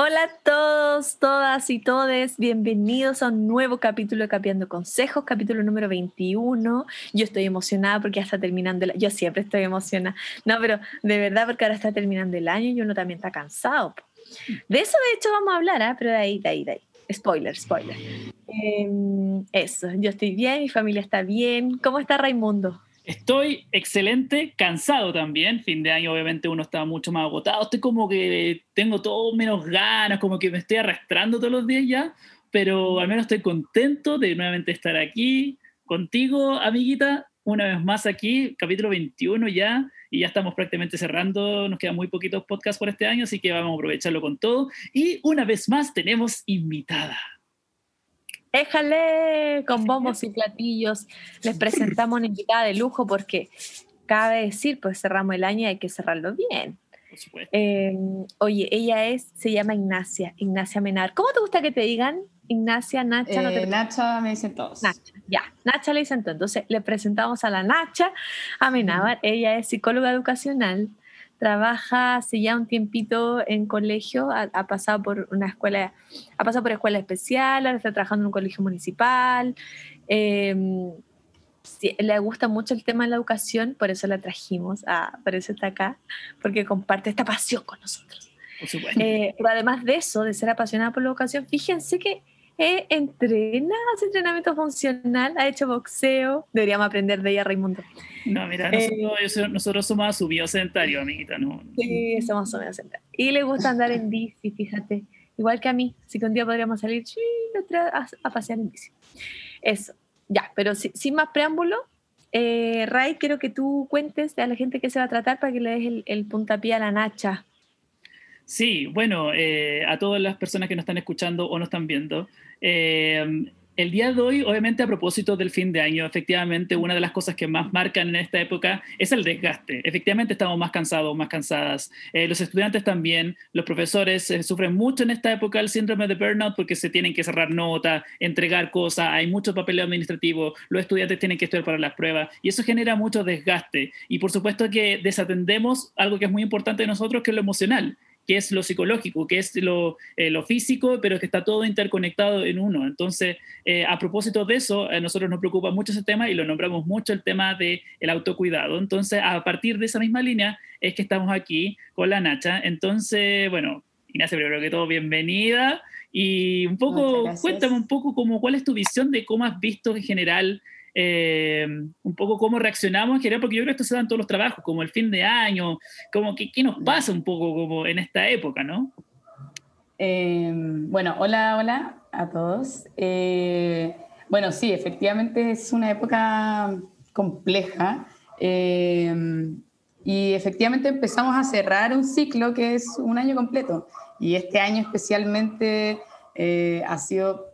Hola a todos, todas y todes, bienvenidos a un nuevo capítulo de Capiando Consejos, capítulo número 21. Yo estoy emocionada porque ya está terminando el Yo siempre estoy emocionada. No, pero de verdad porque ahora está terminando el año y uno también está cansado. De eso de hecho vamos a hablar, ¿eh? pero de ahí, de ahí, de ahí. Spoiler, spoiler. Em, eso, yo estoy bien, mi familia está bien. ¿Cómo está Raimundo? Estoy excelente, cansado también. Fin de año, obviamente, uno está mucho más agotado. Estoy como que tengo todo menos ganas, como que me estoy arrastrando todos los días ya, pero al menos estoy contento de nuevamente estar aquí contigo, amiguita, una vez más aquí, capítulo 21 ya, y ya estamos prácticamente cerrando, nos quedan muy poquitos podcasts por este año, así que vamos a aprovecharlo con todo. Y una vez más tenemos invitada. Éjale, con bombos y platillos. Les presentamos una invitada de lujo porque cabe decir, pues cerramos el año y hay que cerrarlo bien. Eh, oye, ella es, se llama Ignacia, Ignacia Menar. ¿Cómo te gusta que te digan? Ignacia, Nacha, no te... Eh, Nacha me dicen todos. Nacha, ya, Nacha le dicen todos. Entonces le presentamos a la Nacha Amenábar. Ella es psicóloga educacional, trabaja hace ya un tiempito en colegio, ha, pasado por una escuela, ha pasado por escuela especial, ahora está trabajando en un colegio municipal. Em, le gusta mucho el tema de la educación, por eso la trajimos, a, por eso está acá, porque comparte esta pasión con nosotros. Eh, pero además de eso, de ser apasionada por la educación, fíjense que eh, entrena, hace entrenamiento funcional, ha hecho boxeo. Deberíamos aprender de ella, Raimundo. No, mira, nosotros, nosotros somos subidos sedentarios, amiguita, ¿no? Sí, somos subidos sedentarios. Y le gusta andar en bici, fíjate. Igual que a mí, si que un día podríamos salir a, pasear en bici. Eso, ya, pero sin más preámbulo, eh, Ray, quiero que tú cuentes a la gente qué se va a tratar para que le des el, el puntapié a la Nacha. Sí, bueno, eh, a todas las personas que nos están escuchando o nos están viendo, eh, el día de hoy, obviamente a propósito del fin de año, efectivamente una de las cosas que más marcan en esta época es el desgaste. Efectivamente estamos más cansados, más cansadas. Eh, los estudiantes también, los profesores sufren mucho en esta época el síndrome de burnout porque se tienen que cerrar notas, entregar cosas, hay mucho papel administrativo, los estudiantes tienen que estudiar para las pruebas y eso genera mucho desgaste. Y por supuesto que desatendemos algo que es muy importante de nosotros, que es lo emocional que es lo psicológico, que es lo, eh, lo físico, pero que está todo interconectado en uno. Entonces, eh, a propósito de eso, a nosotros nos preocupa mucho ese tema y lo nombramos mucho el tema del el autocuidado. Entonces, a partir de esa misma línea es que estamos aquí con la Nacha. Entonces, bueno, Ignacia, primero que todo, bienvenida. Y un poco, cuéntame un poco cómo, cuál es tu visión de cómo has visto en general eh, un poco cómo reaccionamos en general, porque yo creo que esto se da en todos los trabajos, como el fin de año, como que qué nos pasa un poco como en esta época, ¿no? Eh, bueno, hola, hola a todos. Eh, bueno, sí, efectivamente es una época compleja y efectivamente empezamos a cerrar un ciclo que es un año completo y este año especialmente ha sido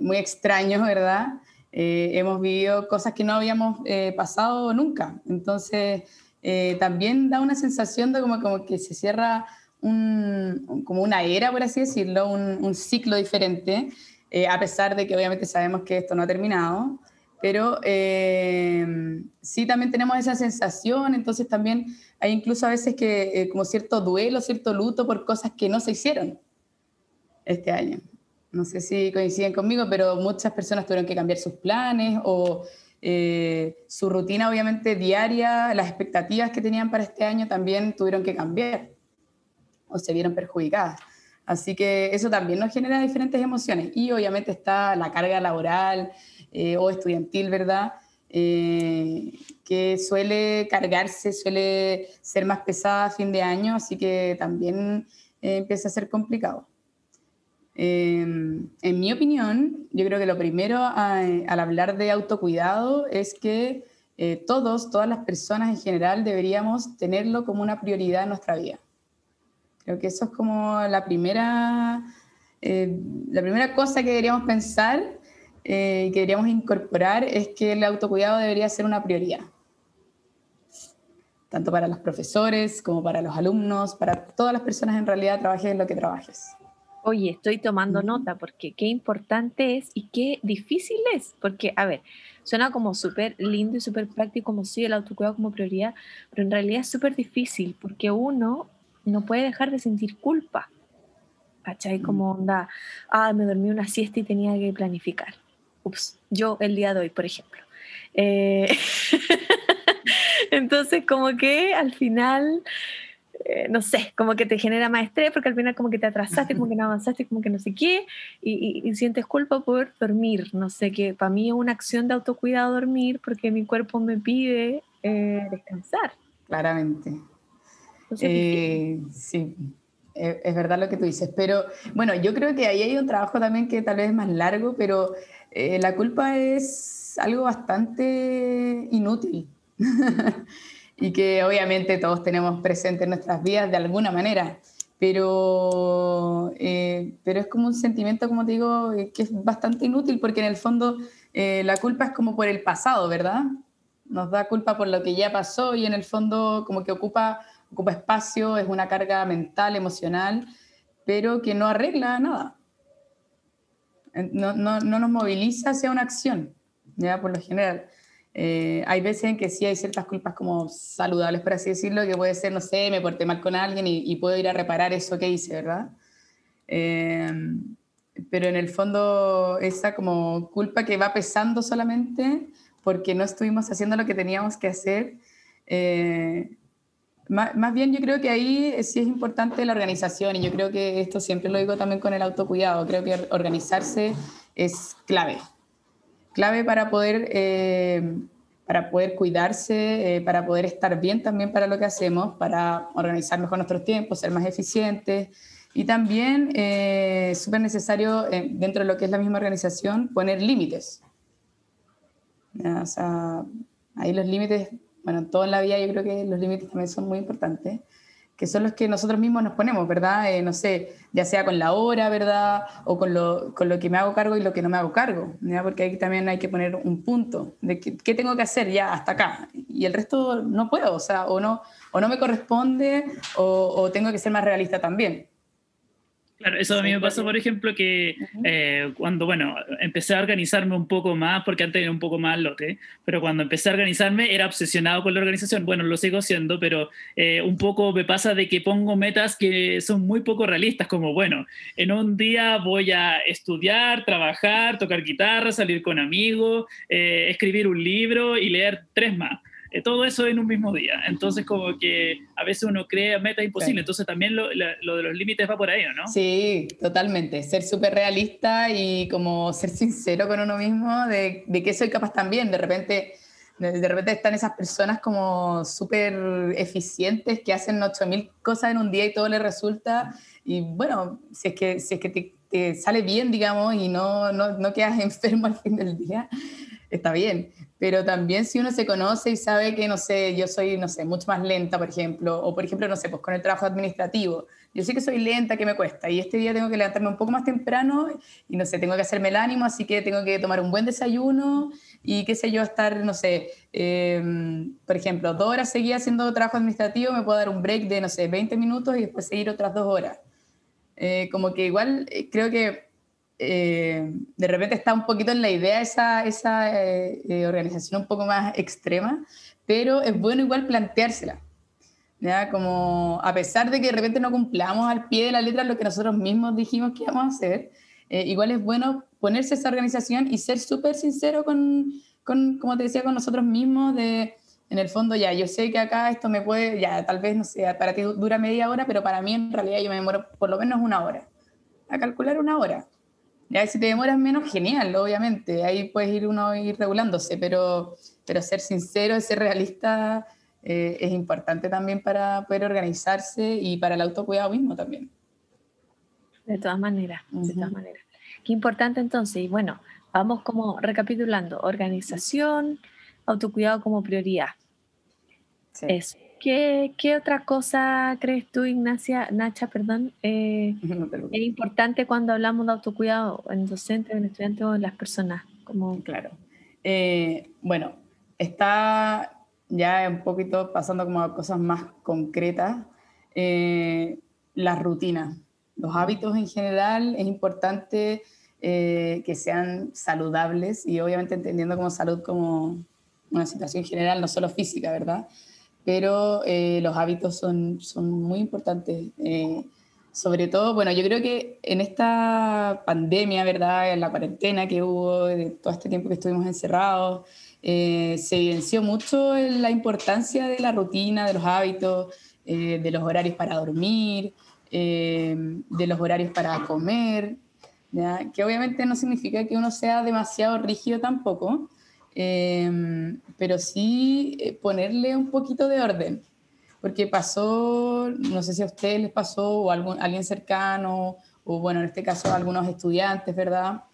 muy extraño, ¿verdad? Eh, hemos vivido cosas que no habíamos eh, pasado nunca. Entonces, eh, también da una sensación de como, como que se cierra un, como una era, por así decirlo, un, un ciclo diferente, a pesar de que obviamente sabemos que esto no ha terminado. Pero sí también tenemos esa sensación, entonces también hay incluso a veces que como cierto duelo, cierto luto por cosas que no se hicieron este año no sé si coinciden conmigo, pero muchas personas tuvieron que cambiar sus planes o eh, su rutina obviamente diaria, las expectativas que tenían para este año también tuvieron que cambiar o se vieron perjudicadas. Así que eso también nos genera diferentes emociones y obviamente está la carga laboral eh, o estudiantil, ¿verdad? Eh, que suele cargarse, suele ser más pesada a fin de año, así que también empieza a ser complicado. Em, en mi opinión, yo creo que lo primero al hablar de autocuidado es que eh, todos, todas las personas en general deberíamos tenerlo como una prioridad en nuestra vida. Creo que eso es como la primera, eh, la primera cosa que deberíamos pensar eh, que deberíamos incorporar es que el autocuidado debería ser una prioridad. Tanto para los profesores como para los alumnos, para todas las personas en realidad trabajes lo que trabajes. Oye, estoy tomando nota porque qué importante es y qué difícil es, porque, a ver, suena como súper lindo y súper práctico, como si el autocuidado como prioridad, pero en realidad es súper difícil porque uno no puede dejar de sentir culpa. ¿cachai? Como onda, ah, me dormí una siesta y tenía que planificar. Ups, yo el día de hoy, por ejemplo. Eh, entonces, como que al final, eh, no sé, como que te genera más estrés porque al final como que te atrasaste, como que no avanzaste, como que no sé qué, y, sientes culpa por dormir. No sé, que para mí es una acción de autocuidado dormir porque mi cuerpo me pide eh, descansar. Claramente. sí, es verdad lo que tú dices, pero bueno, yo creo que ahí hay un trabajo también que tal vez es más largo, pero la culpa es algo bastante inútil y que obviamente todos tenemos presente en nuestras vidas de alguna manera, pero, eh, pero es como un sentimiento, como te digo, eh, que es bastante inútil porque en el fondo eh, la culpa es como por el pasado, ¿verdad? Nos da culpa por lo que ya pasó y en el fondo como que ocupa, ocupa espacio, es una carga mental, emocional, pero que no arregla nada. No, no, no nos moviliza hacia una acción, ya por lo general. Eh, hay veces en que sí hay ciertas culpas como saludables, por así decirlo, que puede ser, no sé, me porté mal con alguien y, puedo ir a reparar eso que hice, ¿verdad? Eh, pero en el fondo esa como culpa que va pesando solamente porque no estuvimos haciendo lo que teníamos que hacer. Eh, más, más, bien yo creo que ahí sí es importante la organización y yo creo que esto siempre lo digo también con el autocuidado, creo que organizarse es clave clave para poder, eh, para poder cuidarse, eh, para poder estar bien también para lo que hacemos, para organizar mejor nuestros tiempos, ser más eficientes. Y también eh, súper necesario, dentro de lo que es la misma organización, poner límites. O sea, ahí los límites, bueno, todo en la vida yo creo que los límites también son muy importantes que son los que nosotros mismos nos ponemos, ¿verdad? Eh, no sé, ya sea con la hora, ¿verdad? O con lo, con lo que me hago cargo y lo que no me hago cargo, ¿verdad? Porque ahí también hay que poner un punto de qué, tengo que hacer ya hasta acá. Y el resto no puedo, o sea, o no, o no me corresponde o, o tengo que ser más realista también. Claro, eso a mí me pasó, por ejemplo, que eh, cuando, bueno, empecé a organizarme un poco más, porque antes era un poco más lote, pero cuando empecé a organizarme era obsesionado con la organización. Bueno, lo sigo siendo, pero eh, un poco me pasa de que pongo metas que son muy poco realistas, como, bueno, en un día voy a estudiar, trabajar, tocar guitarra, salir con amigos, eh, escribir un libro y leer tres más. Eh, todo eso en un mismo día. Entonces, como que a veces uno crea metas imposibles. Entonces, también lo, lo, de los límites va por ahí, ¿no? Sí, totalmente. Ser súper realista y como ser sincero con uno mismo de, de que soy capaz también. De repente, de, repente están esas personas como súper eficientes que hacen 8000 cosas en un día y todo les resulta. Y bueno, si es que, si es que te, te sale bien, digamos, y no, no, no quedas enfermo al fin del día, está bien pero también si uno se conoce y sabe que, no sé, yo soy, no sé, mucho más lenta, por ejemplo, o por ejemplo, no sé, pues con el trabajo administrativo, yo sé que soy lenta, que me cuesta, y este día tengo que levantarme un poco más temprano y, no sé, tengo que hacerme el ánimo, así que tengo que tomar un buen desayuno y qué sé yo, estar, no sé, em, por ejemplo, dos horas seguidas haciendo trabajo administrativo, me puedo dar un break de, no sé, 20 minutos y después seguir otras dos horas. Eh, como que igual eh, creo que eh, de repente está un poquito en la idea esa, esa eh, eh, organización un poco más extrema, pero es bueno igual planteársela. ¿ya? Como a pesar de que de repente no cumplamos al pie de la letra lo que nosotros mismos dijimos que íbamos a hacer, igual es bueno ponerse esa organización y ser súper sincero con, con, como te decía, con nosotros mismos de, en el fondo, ya, yo sé que acá esto me puede, ya, tal vez, no sé, para ti dura media hora, pero para mí en realidad yo me demoro por lo menos una hora. A calcular una hora. Ya si te demoras menos, genial, obviamente. Ahí puedes ir uno ir regulándose, pero, pero ser sincero, ser realista eh, es importante también para poder organizarse y para el autocuidado mismo también. De todas maneras, de todas maneras. Qué importante entonces, y bueno, vamos como recapitulando, organización, autocuidado como prioridad. Sí. Eso. ¿Qué, ¿Qué, otra cosa crees tú, Ignacia, Nacha, perdón, eh, es importante cuando hablamos de autocuidado en docentes, en estudiantes o en las personas? Como... Claro. Eh, bueno, está ya un poquito pasando como a cosas más concretas. Eh, la rutina, los hábitos en general, es importante que sean saludables y obviamente entendiendo como salud como una situación general, no solo física, ¿verdad? Pero eh, los hábitos son, son muy importantes. Eh, sobre todo, bueno, yo creo que en esta pandemia, ¿verdad? En la cuarentena que hubo, de todo este tiempo que estuvimos encerrados, eh, se evidenció mucho la importancia de la rutina, de los hábitos, eh, de los horarios para dormir, eh, de los horarios para comer, que obviamente no significa que uno sea demasiado rígido tampoco, pero sí ponerle un poquito de orden porque pasó, no sé si a ustedes les pasó o a alguien cercano, o bueno, en este caso a algunos estudiantes, ¿verdad?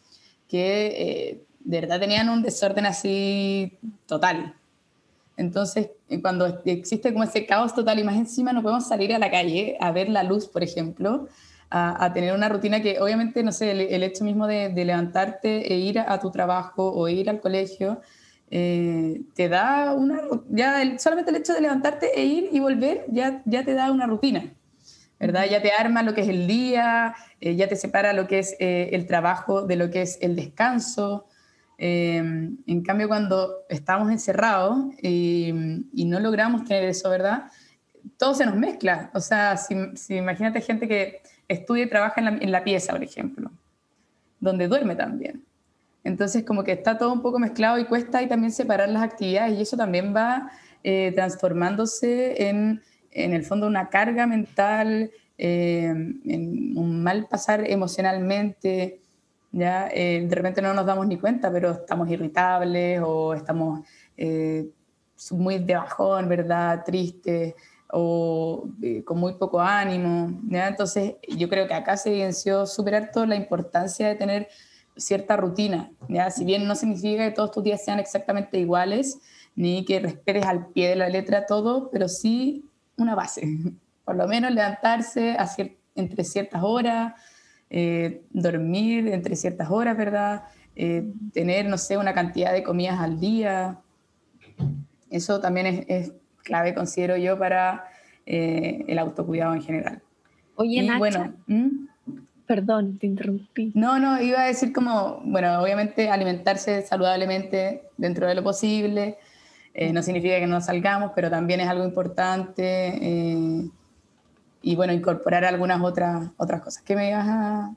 Que eh, de verdad tenían un desorden así total. Entonces, eh, cuando existe como ese caos total y más encima no podemos salir a la calle a ver la luz, por ejemplo, a, tener una rutina que obviamente, no sé, el, hecho mismo de, levantarte e ir a, tu trabajo o ir al colegio, eh, te da una, ya solamente el hecho de levantarte e ir y volver ya, ya te da una rutina, ¿verdad? Ya te arma lo que es el día, eh, ya te separa lo que es eh, el trabajo de lo que es el descanso. en cambio, cuando estamos encerrados y, no logramos tener eso, ¿verdad? Todo se nos mezcla. O sea, si, imagínate gente que estudia y trabaja en la, pieza, por ejemplo, donde duerme también entonces, como que está todo un poco mezclado y cuesta ahí también separar las actividades y eso también va eh, transformándose en, en el fondo, una carga mental, eh, en un mal pasar emocionalmente. ¿ya? Eh, de repente no nos damos ni cuenta, pero estamos irritables o estamos muy de bajón, ¿verdad? Tristes o con muy poco ánimo. ¿ya? Entonces, yo creo que acá se evidenció superar toda la importancia de tener cierta rutina, ¿ya? Si bien no significa que todos tus días sean exactamente iguales, ni que respetes al pie de la letra todo, pero sí una base. Por lo menos levantarse entre ciertas horas, eh, dormir entre ciertas horas, ¿verdad? Eh, tener, no sé, una cantidad de comidas al día. Eso también es, clave, considero yo, para eh, el autocuidado en general. Oye, y, bueno, Perdón, te interrumpí. No, no, iba a decir como, bueno, obviamente alimentarse saludablemente dentro de lo posible. Eh, no significa que no salgamos, pero también es algo importante. Eh, y bueno, incorporar algunas otras, otras cosas. ¿Qué me ibas a...?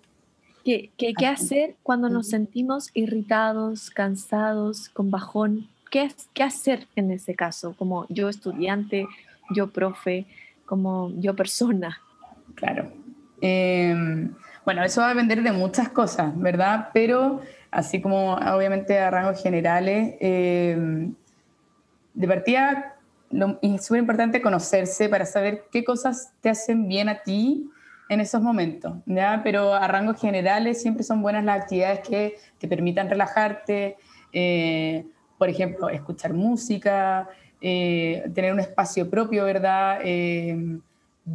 ¿Qué, qué, qué hacer cuando nos sentimos irritados, cansados, con bajón? ¿Qué, ¿Qué hacer en ese caso? Como yo estudiante, yo profe, como yo persona. Claro. Eh, bueno, eso va a depender de muchas cosas, ¿verdad? Pero así como obviamente a rangos generales, eh, de partida es súper importante conocerse para saber qué cosas te hacen bien a ti en esos momentos, ¿ya? Pero a rangos generales siempre son buenas las actividades que te permitan relajarte, eh, por ejemplo, escuchar música, eh, tener un espacio propio, ¿verdad?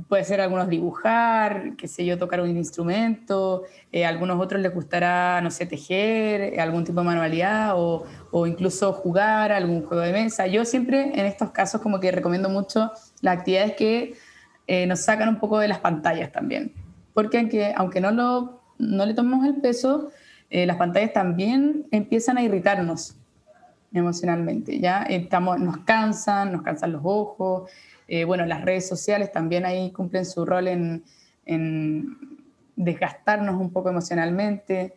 puede ser algunos dibujar, qué sé yo, tocar un instrumento, eh, algunos otros les gustará, no sé, tejer, eh, algún tipo de manualidad o, o, incluso jugar algún juego de mesa. Yo siempre en estos casos como que recomiendo mucho las actividades que eh, nos sacan un poco de las pantallas también, porque aunque, aunque no, lo, no le tomemos el peso, las pantallas también empiezan a irritarnos emocionalmente, ¿ya? Estamos, nos cansan, nos cansan los ojos, eh, bueno, las redes sociales también ahí cumplen su rol en, desgastarnos un poco emocionalmente.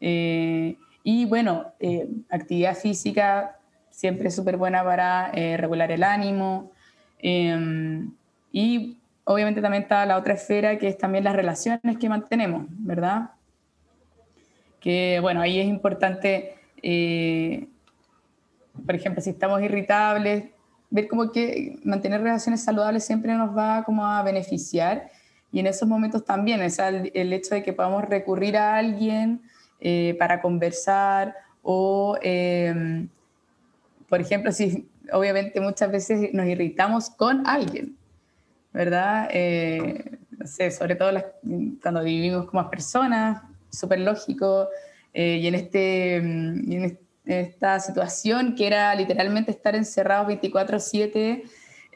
Eh, y bueno, eh, actividad física siempre es súper buena para regular el ánimo. y obviamente también está la otra esfera que es también las relaciones que mantenemos, ¿verdad? Que bueno, ahí es importante, por ejemplo, si estamos irritables, ver como que mantener relaciones saludables siempre nos va como a beneficiar y en esos momentos también, es el, hecho de que podamos recurrir a alguien eh, para conversar o, em, por ejemplo, si obviamente muchas veces nos irritamos con alguien, ¿verdad? Eh, no sé, sobre todo cuando vivimos como personas, súper lógico, eh, y en este, y en este esta situación que era literalmente estar encerrados 24/7,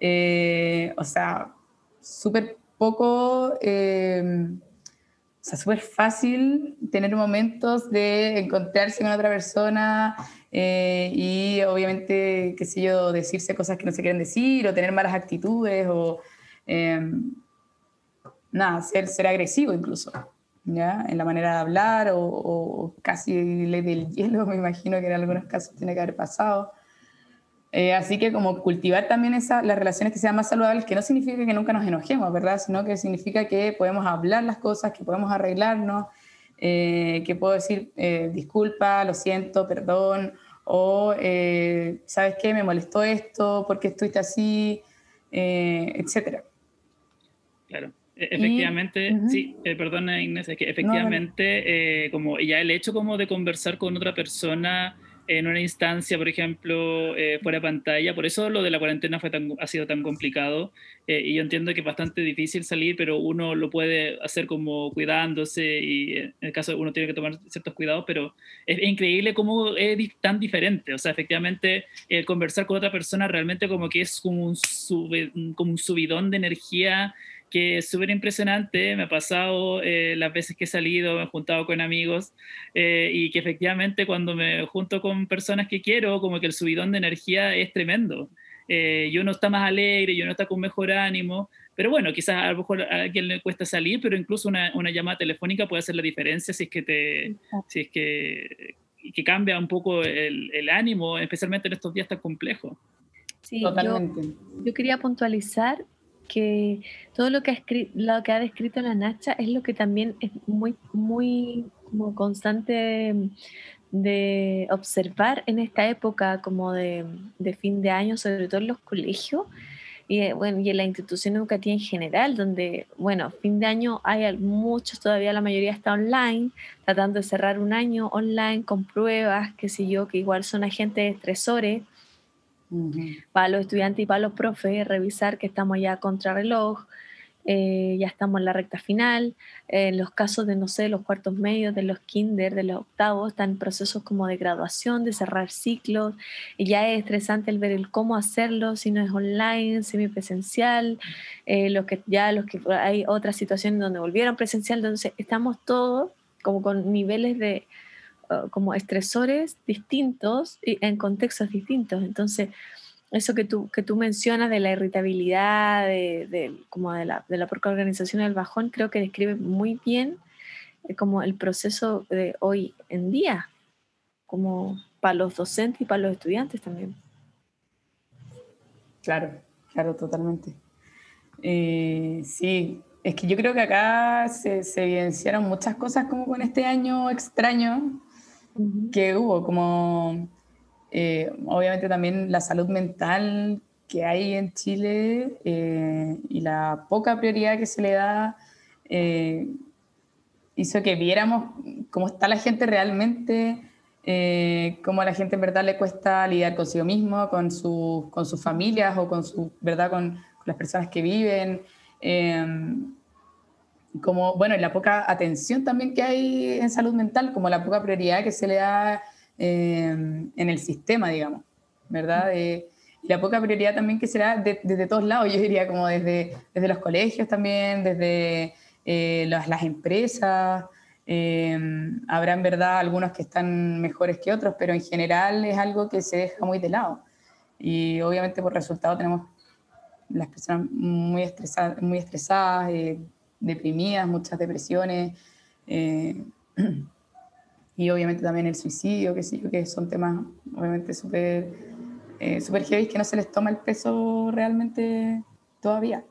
eh, o sea, súper poco, eh, o sea, súper fácil tener momentos de encontrarse con otra persona eh, y obviamente, qué sé yo, decirse cosas que no se quieren decir o tener malas actitudes o... nada, ser, ser agresivo incluso, ¿ya? En la manera de hablar o, casi ley del hielo, me imagino que en algunos casos tiene que haber pasado. Eh, así que como cultivar también esa, las relaciones que sean más saludables, que no significa que nunca nos enojemos, ¿verdad? Sino que significa que podemos hablar las cosas, que podemos arreglarnos, eh, que puedo decir eh, disculpa, lo siento, perdón, o ¿sabes qué? Me molestó esto, ¿por qué estuviste así? etcétera. Claro. E, efectivamente, sí, perdona Inés, es que efectivamente, como ya el hecho como de conversar con otra persona en una instancia, por ejemplo, eh, fuera de pantalla. Por eso lo de la cuarentena fue tan, ha sido tan complicado. Eh, y yo entiendo que es bastante difícil salir, pero uno lo puede hacer como cuidándose y en el caso uno tiene que tomar ciertos cuidados, pero es, increíble cómo es tan diferente. O sea, efectivamente, el conversar con otra persona realmente como que es como un, como un subidón de energía que es súper impresionante, me ha pasado eh, las veces que he salido, me he juntado con amigos eh, y que efectivamente cuando me junto con personas que quiero, como que el subidón de energía es tremendo. Eh, y uno está más alegre y uno está con mejor ánimo, pero bueno, quizás a lo mejor a alguien le cuesta salir, pero incluso una, una llamada telefónica puede hacer la diferencia si es que te, si es que, que cambia un poco el, el ánimo, especialmente en estos días tan complejos. Sí, Totalmente. Yo, yo, quería puntualizar que todo lo que, ha lo que ha descrito la Nacha es lo que también es muy, muy como constante de observar en esta época como de, de fin de año, sobre todo en los colegios y, eh, bueno, y en la institución educativa en general, donde, bueno, fin de año hay muchos, todavía la mayoría está online, tratando de cerrar un año online con pruebas, qué sé yo, que igual son agentes estresores para los estudiantes y para los profes, revisar que estamos ya contra reloj, eh, ya estamos en la recta final. en los casos de, no sé, los cuartos medios, de los kinder, de los octavos, están procesos como de graduación, de cerrar ciclos. Y ya es estresante el ver el cómo hacerlo, si no es online, semipresencial, eh, los que ya los que hay otras situaciones donde volvieron presencial. Entonces, estamos todos como con niveles de como estresores distintos y en contextos distintos. Entonces, eso que tú, que tú mencionas de la irritabilidad, de, como de la, de la propia organización del bajón, creo que describe muy bien eh, como el proceso de hoy en día, como para los docentes y para los estudiantes también. Claro, claro, totalmente. Eh, sí, es que yo creo que acá se, se, evidenciaron muchas cosas como con este año extraño, que hubo, como eh, obviamente también la salud mental que hay en Chile eh, y la poca prioridad que se le da eh, hizo que viéramos cómo está la gente realmente, cómo a la gente en verdad le cuesta lidiar consigo mismo, con, su, con sus familias o con, su, ¿verdad? con, con las personas que viven como, bueno, la poca atención también que hay en salud mental, como la poca prioridad que se le da eh, en el sistema, digamos, ¿verdad? y la poca prioridad también que se le da desde todos lados, yo diría, como desde, desde los colegios también, desde eh, las, las, empresas. Eh, habrá en verdad algunos que están mejores que otros, pero en general es algo que se deja muy de lado. Y obviamente por resultado tenemos las personas muy estresadas, muy estresadas deprimidas, muchas depresiones, eh, y obviamente también el suicidio, que, sí, que son temas obviamente súper eh, super heavy que no se les toma el peso realmente todavía.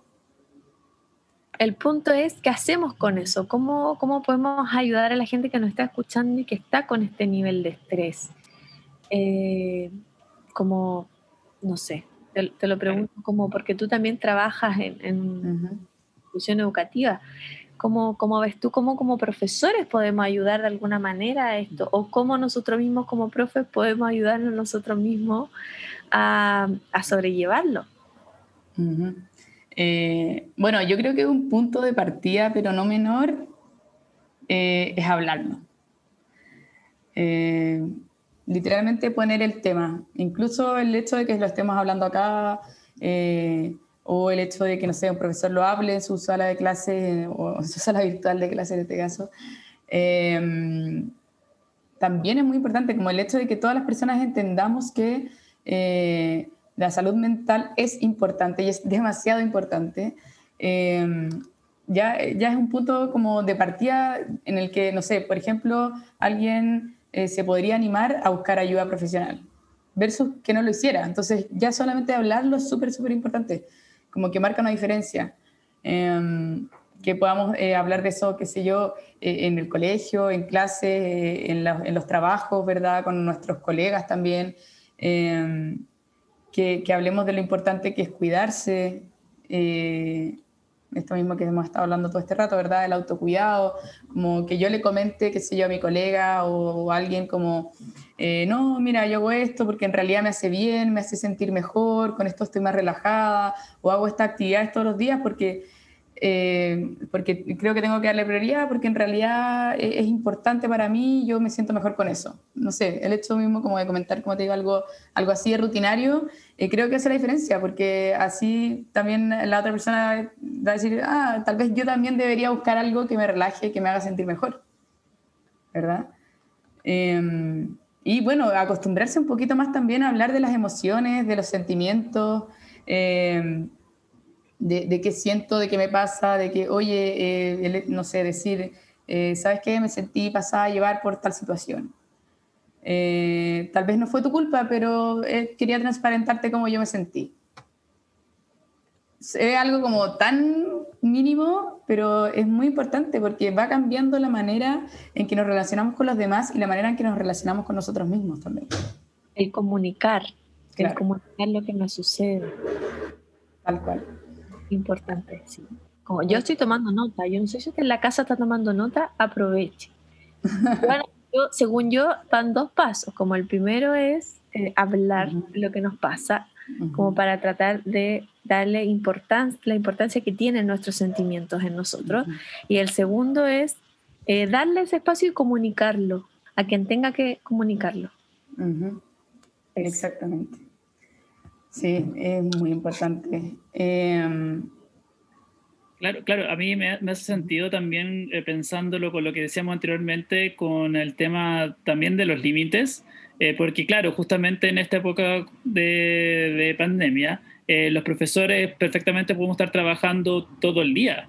El punto es, ¿qué hacemos con eso? ¿Cómo, ¿Cómo podemos ayudar a la gente que nos está escuchando y que está con este nivel de estrés? Eh, como, no sé, te, lo pregunto como porque tú también trabajas en, educativa. ¿Cómo, ¿Cómo, ves tú cómo como profesores podemos ayudar de alguna manera a esto? ¿O cómo nosotros mismos como profes podemos ayudarnos nosotros mismos a, a sobrellevarlo? Eh, bueno, yo creo que un punto de partida, pero no menor, eh, es hablarlo. Eh, literalmente poner el tema. Incluso el hecho de que lo estemos hablando acá, o el hecho de que, no sé, un profesor lo hable en su sala de clase o en su sala virtual de clase en este caso, em, también es muy importante, como el hecho de que todas las personas entendamos que eh, la salud mental es importante y es demasiado importante. Em, ya, ya es un punto como de partida en el que, no sé, por ejemplo, alguien eh, se podría animar a buscar ayuda profesional versus que no lo hiciera. Entonces, ya solamente hablarlo es súper, súper importante, como que marca una diferencia. Em, que podamos eh, hablar de eso, qué sé yo, eh, en el colegio, en clase, en, en, los trabajos, ¿verdad? Con nuestros colegas también. Em, que, que, hablemos de lo importante que es cuidarse, esto mismo que hemos estado hablando todo este rato, ¿verdad? El autocuidado, como que yo le comente, qué sé yo, a mi colega o, a alguien como, eh, no, mira, yo hago esto porque en realidad me hace bien, me hace sentir mejor, con esto estoy más relajada, o hago esta actividad todos los días porque eh, porque creo que tengo que darle prioridad, porque en realidad e-, es, importante para mí, yo me siento mejor con eso. No sé, el hecho mismo como de comentar, como te digo, algo, algo así de rutinario, eh, creo que hace la diferencia, porque así también la otra persona va a decir, ah, tal vez yo también debería buscar algo que me relaje, que me haga sentir mejor, ¿verdad? Em, y bueno, acostumbrarse un poquito más también a hablar de las emociones, de los sentimientos. De, qué siento, de qué me pasa, de que, oye, eh, no sé, decir, eh, ¿sabes qué? Me sentí pasada a llevar por tal situación. Eh, tal vez no fue tu culpa, pero quería transparentarte cómo yo me sentí. Es algo como tan mínimo, pero es muy importante porque va cambiando la manera en que nos relacionamos con los demás y la manera en que nos relacionamos con nosotros mismos también. El comunicar, el comunicar lo que nos sucede. Tal cual importante, sí. Como yo estoy tomando nota, yo no sé si usted en la casa está tomando nota, aproveche. bueno, según yo, van dos pasos. Como el primero es eh, hablar lo que nos pasa, como para tratar de darle importancia, la importancia que tienen nuestros sentimientos en nosotros. Y el segundo es eh, darle ese espacio y comunicarlo a quien tenga que comunicarlo. Exactamente. Sí, es muy importante. Em, claro, claro, a mí me, hace sentido también eh, pensándolo con lo que decíamos anteriormente, con el tema también de los límites, eh, porque claro, justamente en esta época de, pandemia, eh, los profesores perfectamente podemos estar trabajando todo el día.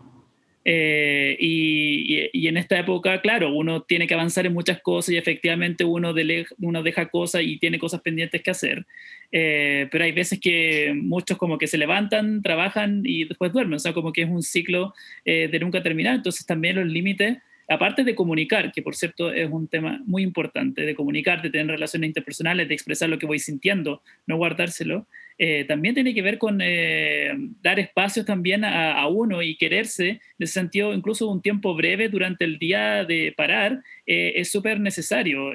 Eh, y, en esta época, claro, uno tiene que avanzar en muchas cosas y efectivamente uno, uno deja cosas y tiene cosas pendientes que hacer. Eh, pero hay veces que muchos como que se levantan, trabajan y después duermen, o sea, como que es un ciclo eh, de nunca terminar. Entonces también los límites aparte de comunicar, que por cierto es un tema muy importante, de comunicar, de tener relaciones interpersonales, de expresar lo que voy sintiendo, no guardárselo, eh, también tiene que ver con eh, dar espacios también a, uno y quererse, en ese sentido, incluso un tiempo breve durante el día de parar, eh, es súper necesario.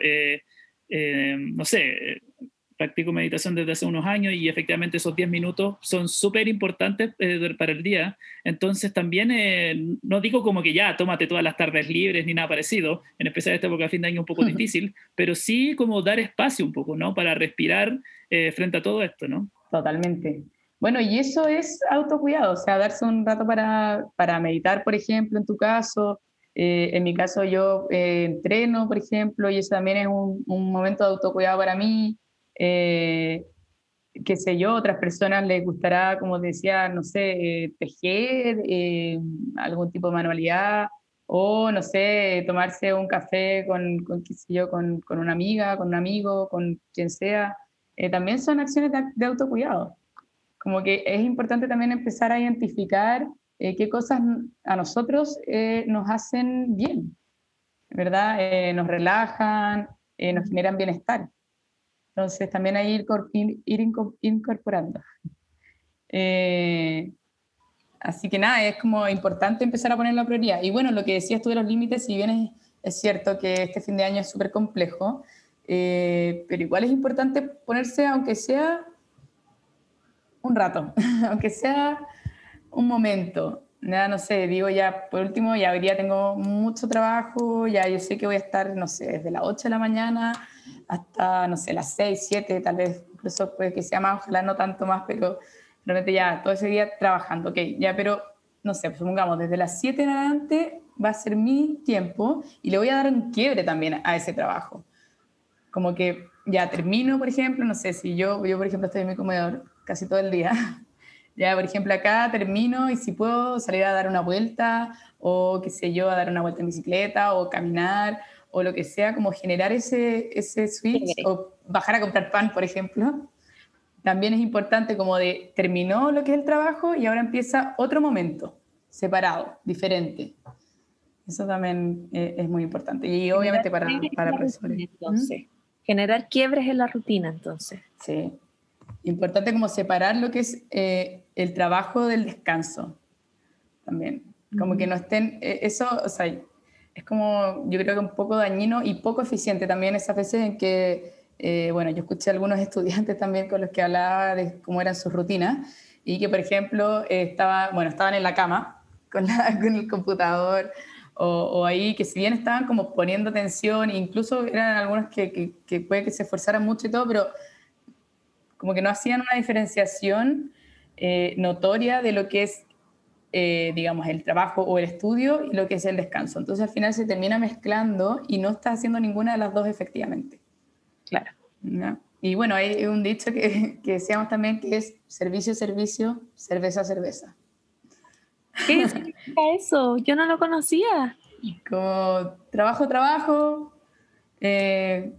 no sé, practico meditación desde hace unos años y efectivamente esos 10 minutos son súper importantes eh, para el día. Entonces también, eh, no digo como que ya, tómate todas las tardes libres ni nada parecido, en especial esta época de fin de año un poco difícil, pero sí como dar espacio un poco, ¿no? Para respirar eh, frente a todo esto, ¿no? Totalmente. Bueno, y eso es autocuidado, o sea, darse un rato para, para meditar, por ejemplo, en tu caso. en mi caso yo entreno, por ejemplo, y eso también es un, un momento de autocuidado para mí eh, qué sé yo, otras personas les gustará, como decía, no sé, eh, tejer, eh, algún tipo de manualidad, o no sé, tomarse un café con, con qué sé yo, con, con, una amiga, con un amigo, con quien sea. También son acciones de, autocuidado. Como que es importante también empezar a identificar qué cosas a nosotros nos hacen bien, ¿verdad? nos relajan, nos generan bienestar. Entonces, también hay ir, ir incorporando. Eh, así que nada, es como importante empezar a poner la prioridad. Y bueno, lo que decías tú de los límites, si bien es, cierto que este fin de año es súper complejo, eh, pero igual es importante ponerse, aunque sea un rato, aunque sea un momento. Nada, no sé, digo ya, por último, ya hoy día tengo mucho trabajo, ya yo sé que voy a estar, no sé, desde las 8 de la mañana hasta, no sé, las 6, 7, tal vez, incluso puede que sea más, ojalá no tanto más, pero realmente ya todo ese día trabajando, ok, ya, pero no sé, supongamos, desde las 7 en adelante va a ser mi tiempo y le voy a dar un quiebre también a ese trabajo. Como que ya termino, por ejemplo, no sé, si yo, yo por ejemplo estoy en mi comedor casi todo el día, Ya, por ejemplo, acá termino y si puedo salir a dar una vuelta o qué sé yo, a dar una vuelta en bicicleta o caminar o lo que sea, como generar ese, ese switch o bajar a comprar pan, por ejemplo. También es importante como de terminó lo que es el trabajo y ahora empieza otro momento, separado, diferente. Eso también eh, es muy importante. Y obviamente para, para profesores. Entonces, generar quiebres en la rutina, entonces. Sí. Importante como separar lo que es eh, el trabajo del descanso. También. Como que no estén, eh, eso, o sea, es como, yo creo que un poco dañino y poco eficiente también esas veces en que, bueno, yo escuché a algunos estudiantes también con los que hablaba de cómo eran sus rutinas y que, por ejemplo, estaba, bueno, estaban en la cama con, la, con el computador o, ahí que si bien estaban como poniendo atención, incluso eran algunos que, que, puede que se esforzaran mucho y todo, pero como que no hacían una diferenciación eh, notoria de lo que es, eh, digamos, el trabajo o el estudio y lo que es el descanso. Entonces al final se termina mezclando y no está haciendo ninguna de las dos efectivamente. Claro. Y bueno, hay un dicho que, que decíamos también que es servicio, servicio, cerveza, cerveza. ¿Qué significa eso? Yo no lo conocía. Como trabajo, trabajo, eh,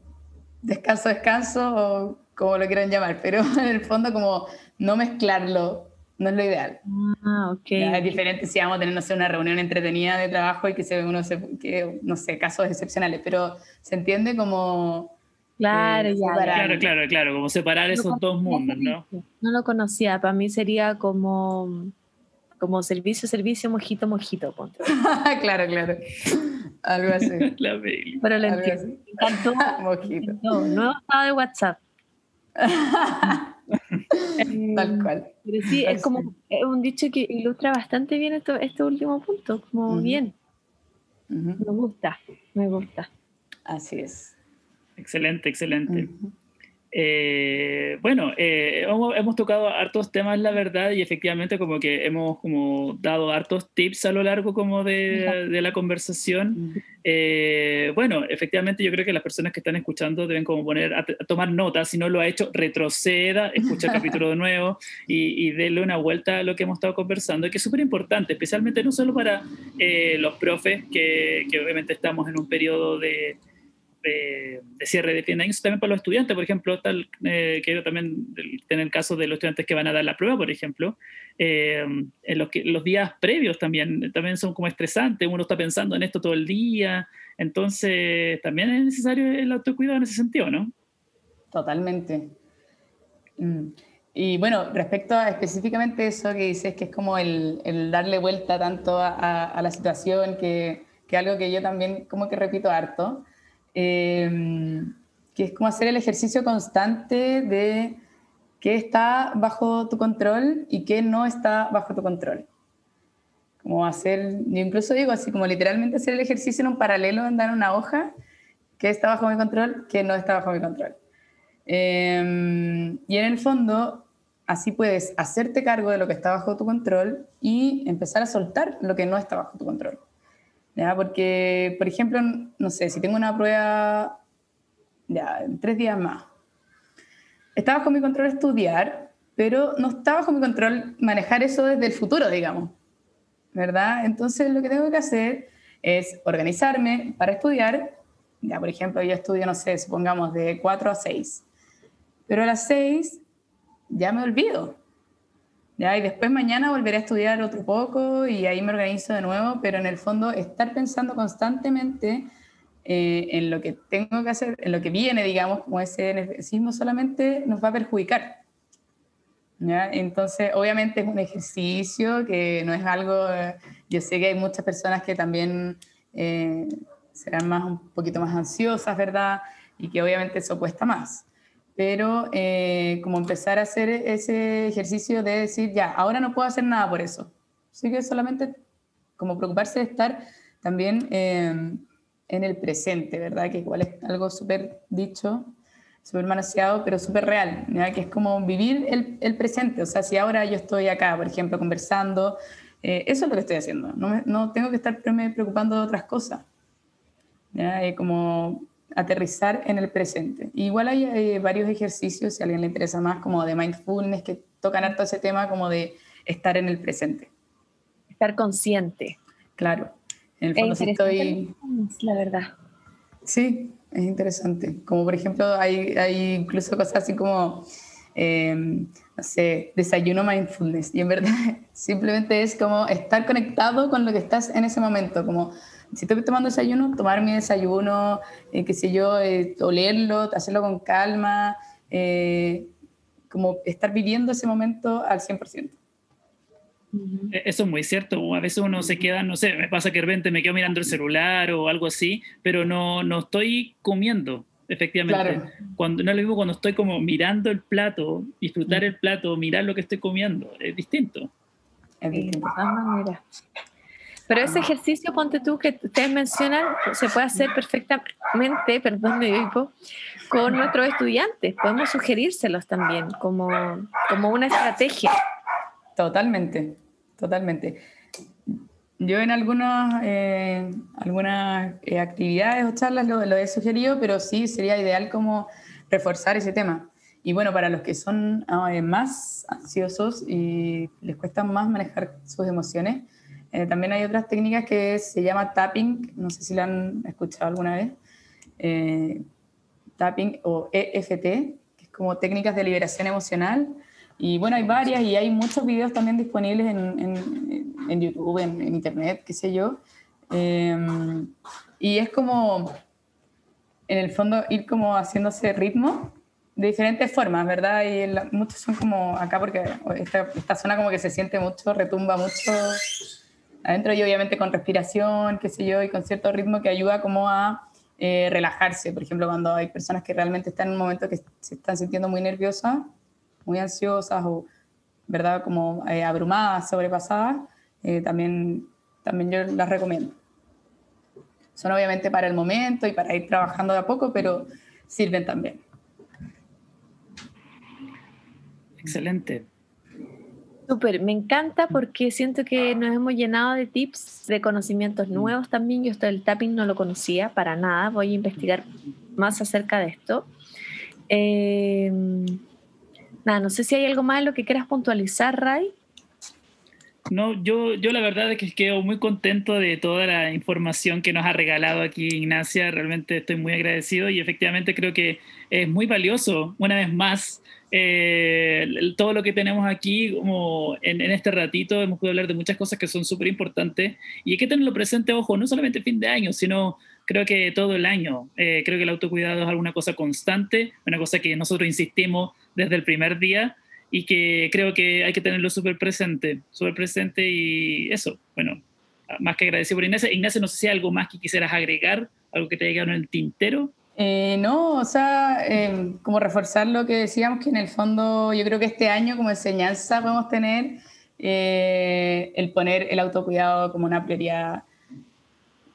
descanso, descanso, o como lo quieran llamar, pero en el fondo como no mezclarlo no es lo ideal. Ah, ok. es diferente si vamos a tener, no sé, una reunión entretenida de trabajo y que se uno se, que, no sé, casos excepcionales, pero se entiende como... Claro, eh, ya, Claro, claro, claro, como separar esos dos mundos, ¿no? No lo conocía, para mí sería como como servicio, servicio, mojito, mojito. claro, claro. Algo así. La Pero lo entiendo. Encantó. mojito. No, nuevo estado de WhatsApp. Tal cual. Pero sí, es como un dicho que ilustra bastante bien esto, este último punto, como bien. Me gusta, me gusta. Así es. Excelente, excelente. Eh, bueno, eh, hemos, tocado hartos temas, la verdad, y efectivamente como que hemos como dado hartos tips a lo largo como de, la conversación. Eh, bueno, efectivamente yo creo que las personas que están escuchando deben como poner a, tomar notas, si no lo ha hecho, retroceda, escucha el capítulo de nuevo y, y déle una vuelta a lo que hemos estado conversando, que es súper importante, especialmente no solo para los profes, que, que obviamente estamos en un periodo de de, cierre de fin de año, también para los estudiantes, por ejemplo, tal, eh, que también en el caso de los estudiantes que van a dar la prueba, por ejemplo, eh, en los, que, los días previos también, también son como estresantes, uno está pensando en esto todo el día, entonces también es necesario el autocuidado en ese sentido, ¿no? Totalmente. Mm. Y bueno, respecto a específicamente eso que dices, que es como el, el darle vuelta tanto a, a, la situación, que, que algo que yo también como que repito harto, Em, que es como hacer el ejercicio constante de qué está bajo tu control y qué no está bajo tu control. Como hacer, yo incluso digo así, como literalmente hacer el ejercicio en un paralelo, en dar una hoja, qué está bajo mi control, qué no está bajo mi control. Em, y en el fondo, así puedes hacerte cargo de lo que está bajo tu control y empezar a soltar lo que no está bajo tu control. Porque, por ejemplo, no sé, si tengo una prueba ya, en tres días más, está bajo mi control estudiar, pero no está bajo mi control manejar eso desde el futuro, digamos, ¿verdad? Entonces lo que tengo que hacer es organizarme para estudiar, ya por ejemplo yo estudio, no sé, supongamos de 4 a 6, pero a las 6 ya me olvido, y después mañana volveré a estudiar otro poco y ahí me organizo de nuevo, pero en el fondo estar pensando constantemente eh, en lo que tengo que hacer, en lo que viene, digamos, como ese nerviosismo solamente nos va a perjudicar. ¿ya? Entonces, obviamente es un ejercicio que no es algo, yo sé que hay muchas personas que también eh, serán más, un poquito más ansiosas, ¿verdad? Y que obviamente eso cuesta más pero eh, como empezar a hacer ese ejercicio de decir, ya, ahora no puedo hacer nada por eso. Así que solamente como preocuparse de estar también em, en el presente, ¿verdad? Que igual es algo súper dicho, súper manoseado, pero súper real, ¿ya? que es como vivir el, el, presente. O sea, si ahora yo estoy acá, por ejemplo, conversando, eh, eso es lo que estoy haciendo. No, no tengo que estar preocupando de otras cosas. ¿ya? como aterrizar en el presente. Igual hay varios ejercicios, si a alguien le interesa más, como de mindfulness, que tocan harto ese tema como de estar en el presente. Estar consciente. Claro. En el fondo sí estoy... La verdad. Sí, es interesante. Como por ejemplo, hay, hay incluso cosas así como, eh, no sé, desayuno mindfulness. Y en verdad simplemente es como estar conectado con lo que estás en ese momento. Como si estoy tomando desayuno, tomar mi desayuno, eh, qué sé yo, eh, olerlo, hacerlo con calma, eh, como estar viviendo ese momento al 100%. E, eso es muy cierto. A veces uno se queda, no sé, me pasa que de repente me quedo mirando el celular o algo así, pero no, no estoy comiendo, efectivamente. Cuando, no es lo mismo cuando estoy como mirando el plato, disfrutar el plato, mirar lo que estoy comiendo. Es distinto. Es distinto. Pero ese ejercicio, ponte tú, que ustedes mencionan, se puede hacer perfectamente, perdón, me digo, con nuestros estudiantes. Podemos sugerírselos también como, como una estrategia. Totalmente, totalmente. Yo en algunas, eh, algunas eh, actividades o charlas lo, he sugerido, pero sí sería ideal como reforzar ese tema. Y bueno, para los que son eh, más ansiosos y les cuesta más manejar sus emociones, eh, también hay otras técnicas que se llama tapping, no sé si la han escuchado alguna vez, eh, tapping o EFT, que es como técnicas de liberación emocional. Y bueno, hay varias y hay muchos videos también disponibles en, en, YouTube, en, Internet, qué sé yo. Em, y es como, en el fondo, ir como haciéndose ritmo de diferentes formas, ¿verdad? Y muchos son como acá porque esta zona como que se siente mucho, retumba mucho adentro y obviamente con respiración, qué sé yo, y con cierto ritmo que ayuda como a eh, relajarse. Por ejemplo, cuando hay personas que realmente están en un momento que se están sintiendo muy nerviosas, muy ansiosas o, ¿verdad?, como eh, abrumadas, sobrepasadas, eh, también, también yo las recomiendo. Son obviamente para el momento y para ir trabajando de a poco, pero sirven también. Excelente. Súper, me encanta porque siento que nos hemos llenado de tips, de conocimientos nuevos también. Yo esto del tapping no lo conocía para nada, voy a investigar más acerca de esto. Em, nada, no sé si hay algo más en lo que quieras puntualizar, Ray. No, yo, yo la verdad es que quedo muy contento de toda la información que nos ha regalado aquí Ignacia. Realmente estoy muy agradecido y efectivamente creo que es muy valioso, una vez más, eh, todo lo que tenemos aquí, como en, este ratito, hemos podido hablar de muchas cosas que son súper importantes y hay que tenerlo presente, ojo, no solamente fin de año, sino creo que todo el año. Eh, creo que el autocuidado es alguna cosa constante, una cosa que nosotros insistimos desde el primer día y que creo que hay que tenerlo súper presente, súper presente y eso, bueno, más que agradecido por Ignacia. Ignacia, no sé si hay algo más que quisieras agregar, algo que te haya quedado en el tintero. Eh, no, o sea, em, como reforzar lo que decíamos, que en el fondo yo creo que este año como enseñanza podemos tener eh, el poner el autocuidado como una prioridad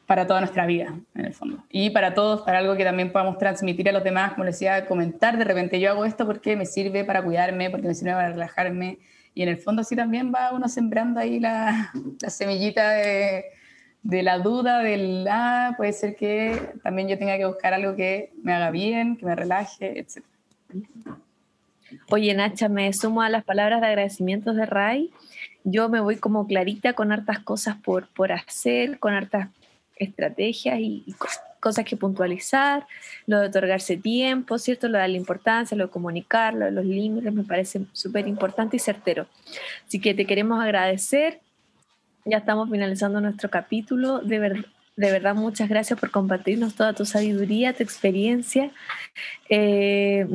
para toda nuestra vida, en el fondo. Y para todos, para algo que también podamos transmitir a los demás, como les decía, comentar de repente, yo hago esto porque me sirve para cuidarme, porque me sirve para relajarme. Y en el fondo así también va uno sembrando ahí la, la semillita de de la duda, del, ah, puede ser que también yo tenga que buscar algo que me haga bien, que me relaje, etc. Oye, Nacha, me sumo a las palabras de agradecimiento de Ray. Yo me voy como clarita con hartas cosas por, por hacer, con hartas estrategias y, cosas que puntualizar, lo de otorgarse tiempo, ¿cierto? Lo de la importancia, lo de comunicar, lo de los límites, me parece súper importante y certero. Así que te queremos agradecer ya estamos finalizando nuestro capítulo. De, de verdad, muchas gracias por compartirnos toda tu sabiduría, tu experiencia. Eh,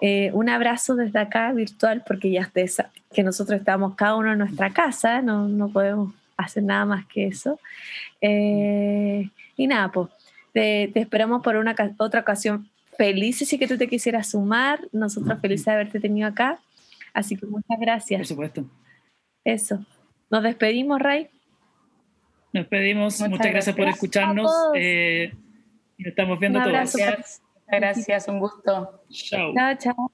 eh, un abrazo desde acá virtual porque ya estés, que nosotros estamos cada uno en nuestra casa, no, no podemos hacer nada más que eso. Eh, y Napo, te, te, esperamos por una otra ocasión felices y que tú te quisieras sumar. Nosotros felices de haberte tenido acá. Así que muchas gracias. Por supuesto. Eso. Nos despedimos, Ray. Nos despedimos. Muchas, gracias, por escucharnos. Eh, y nos estamos viendo todos. Gracias. Gracias, un gusto. Chao. Chao, chao.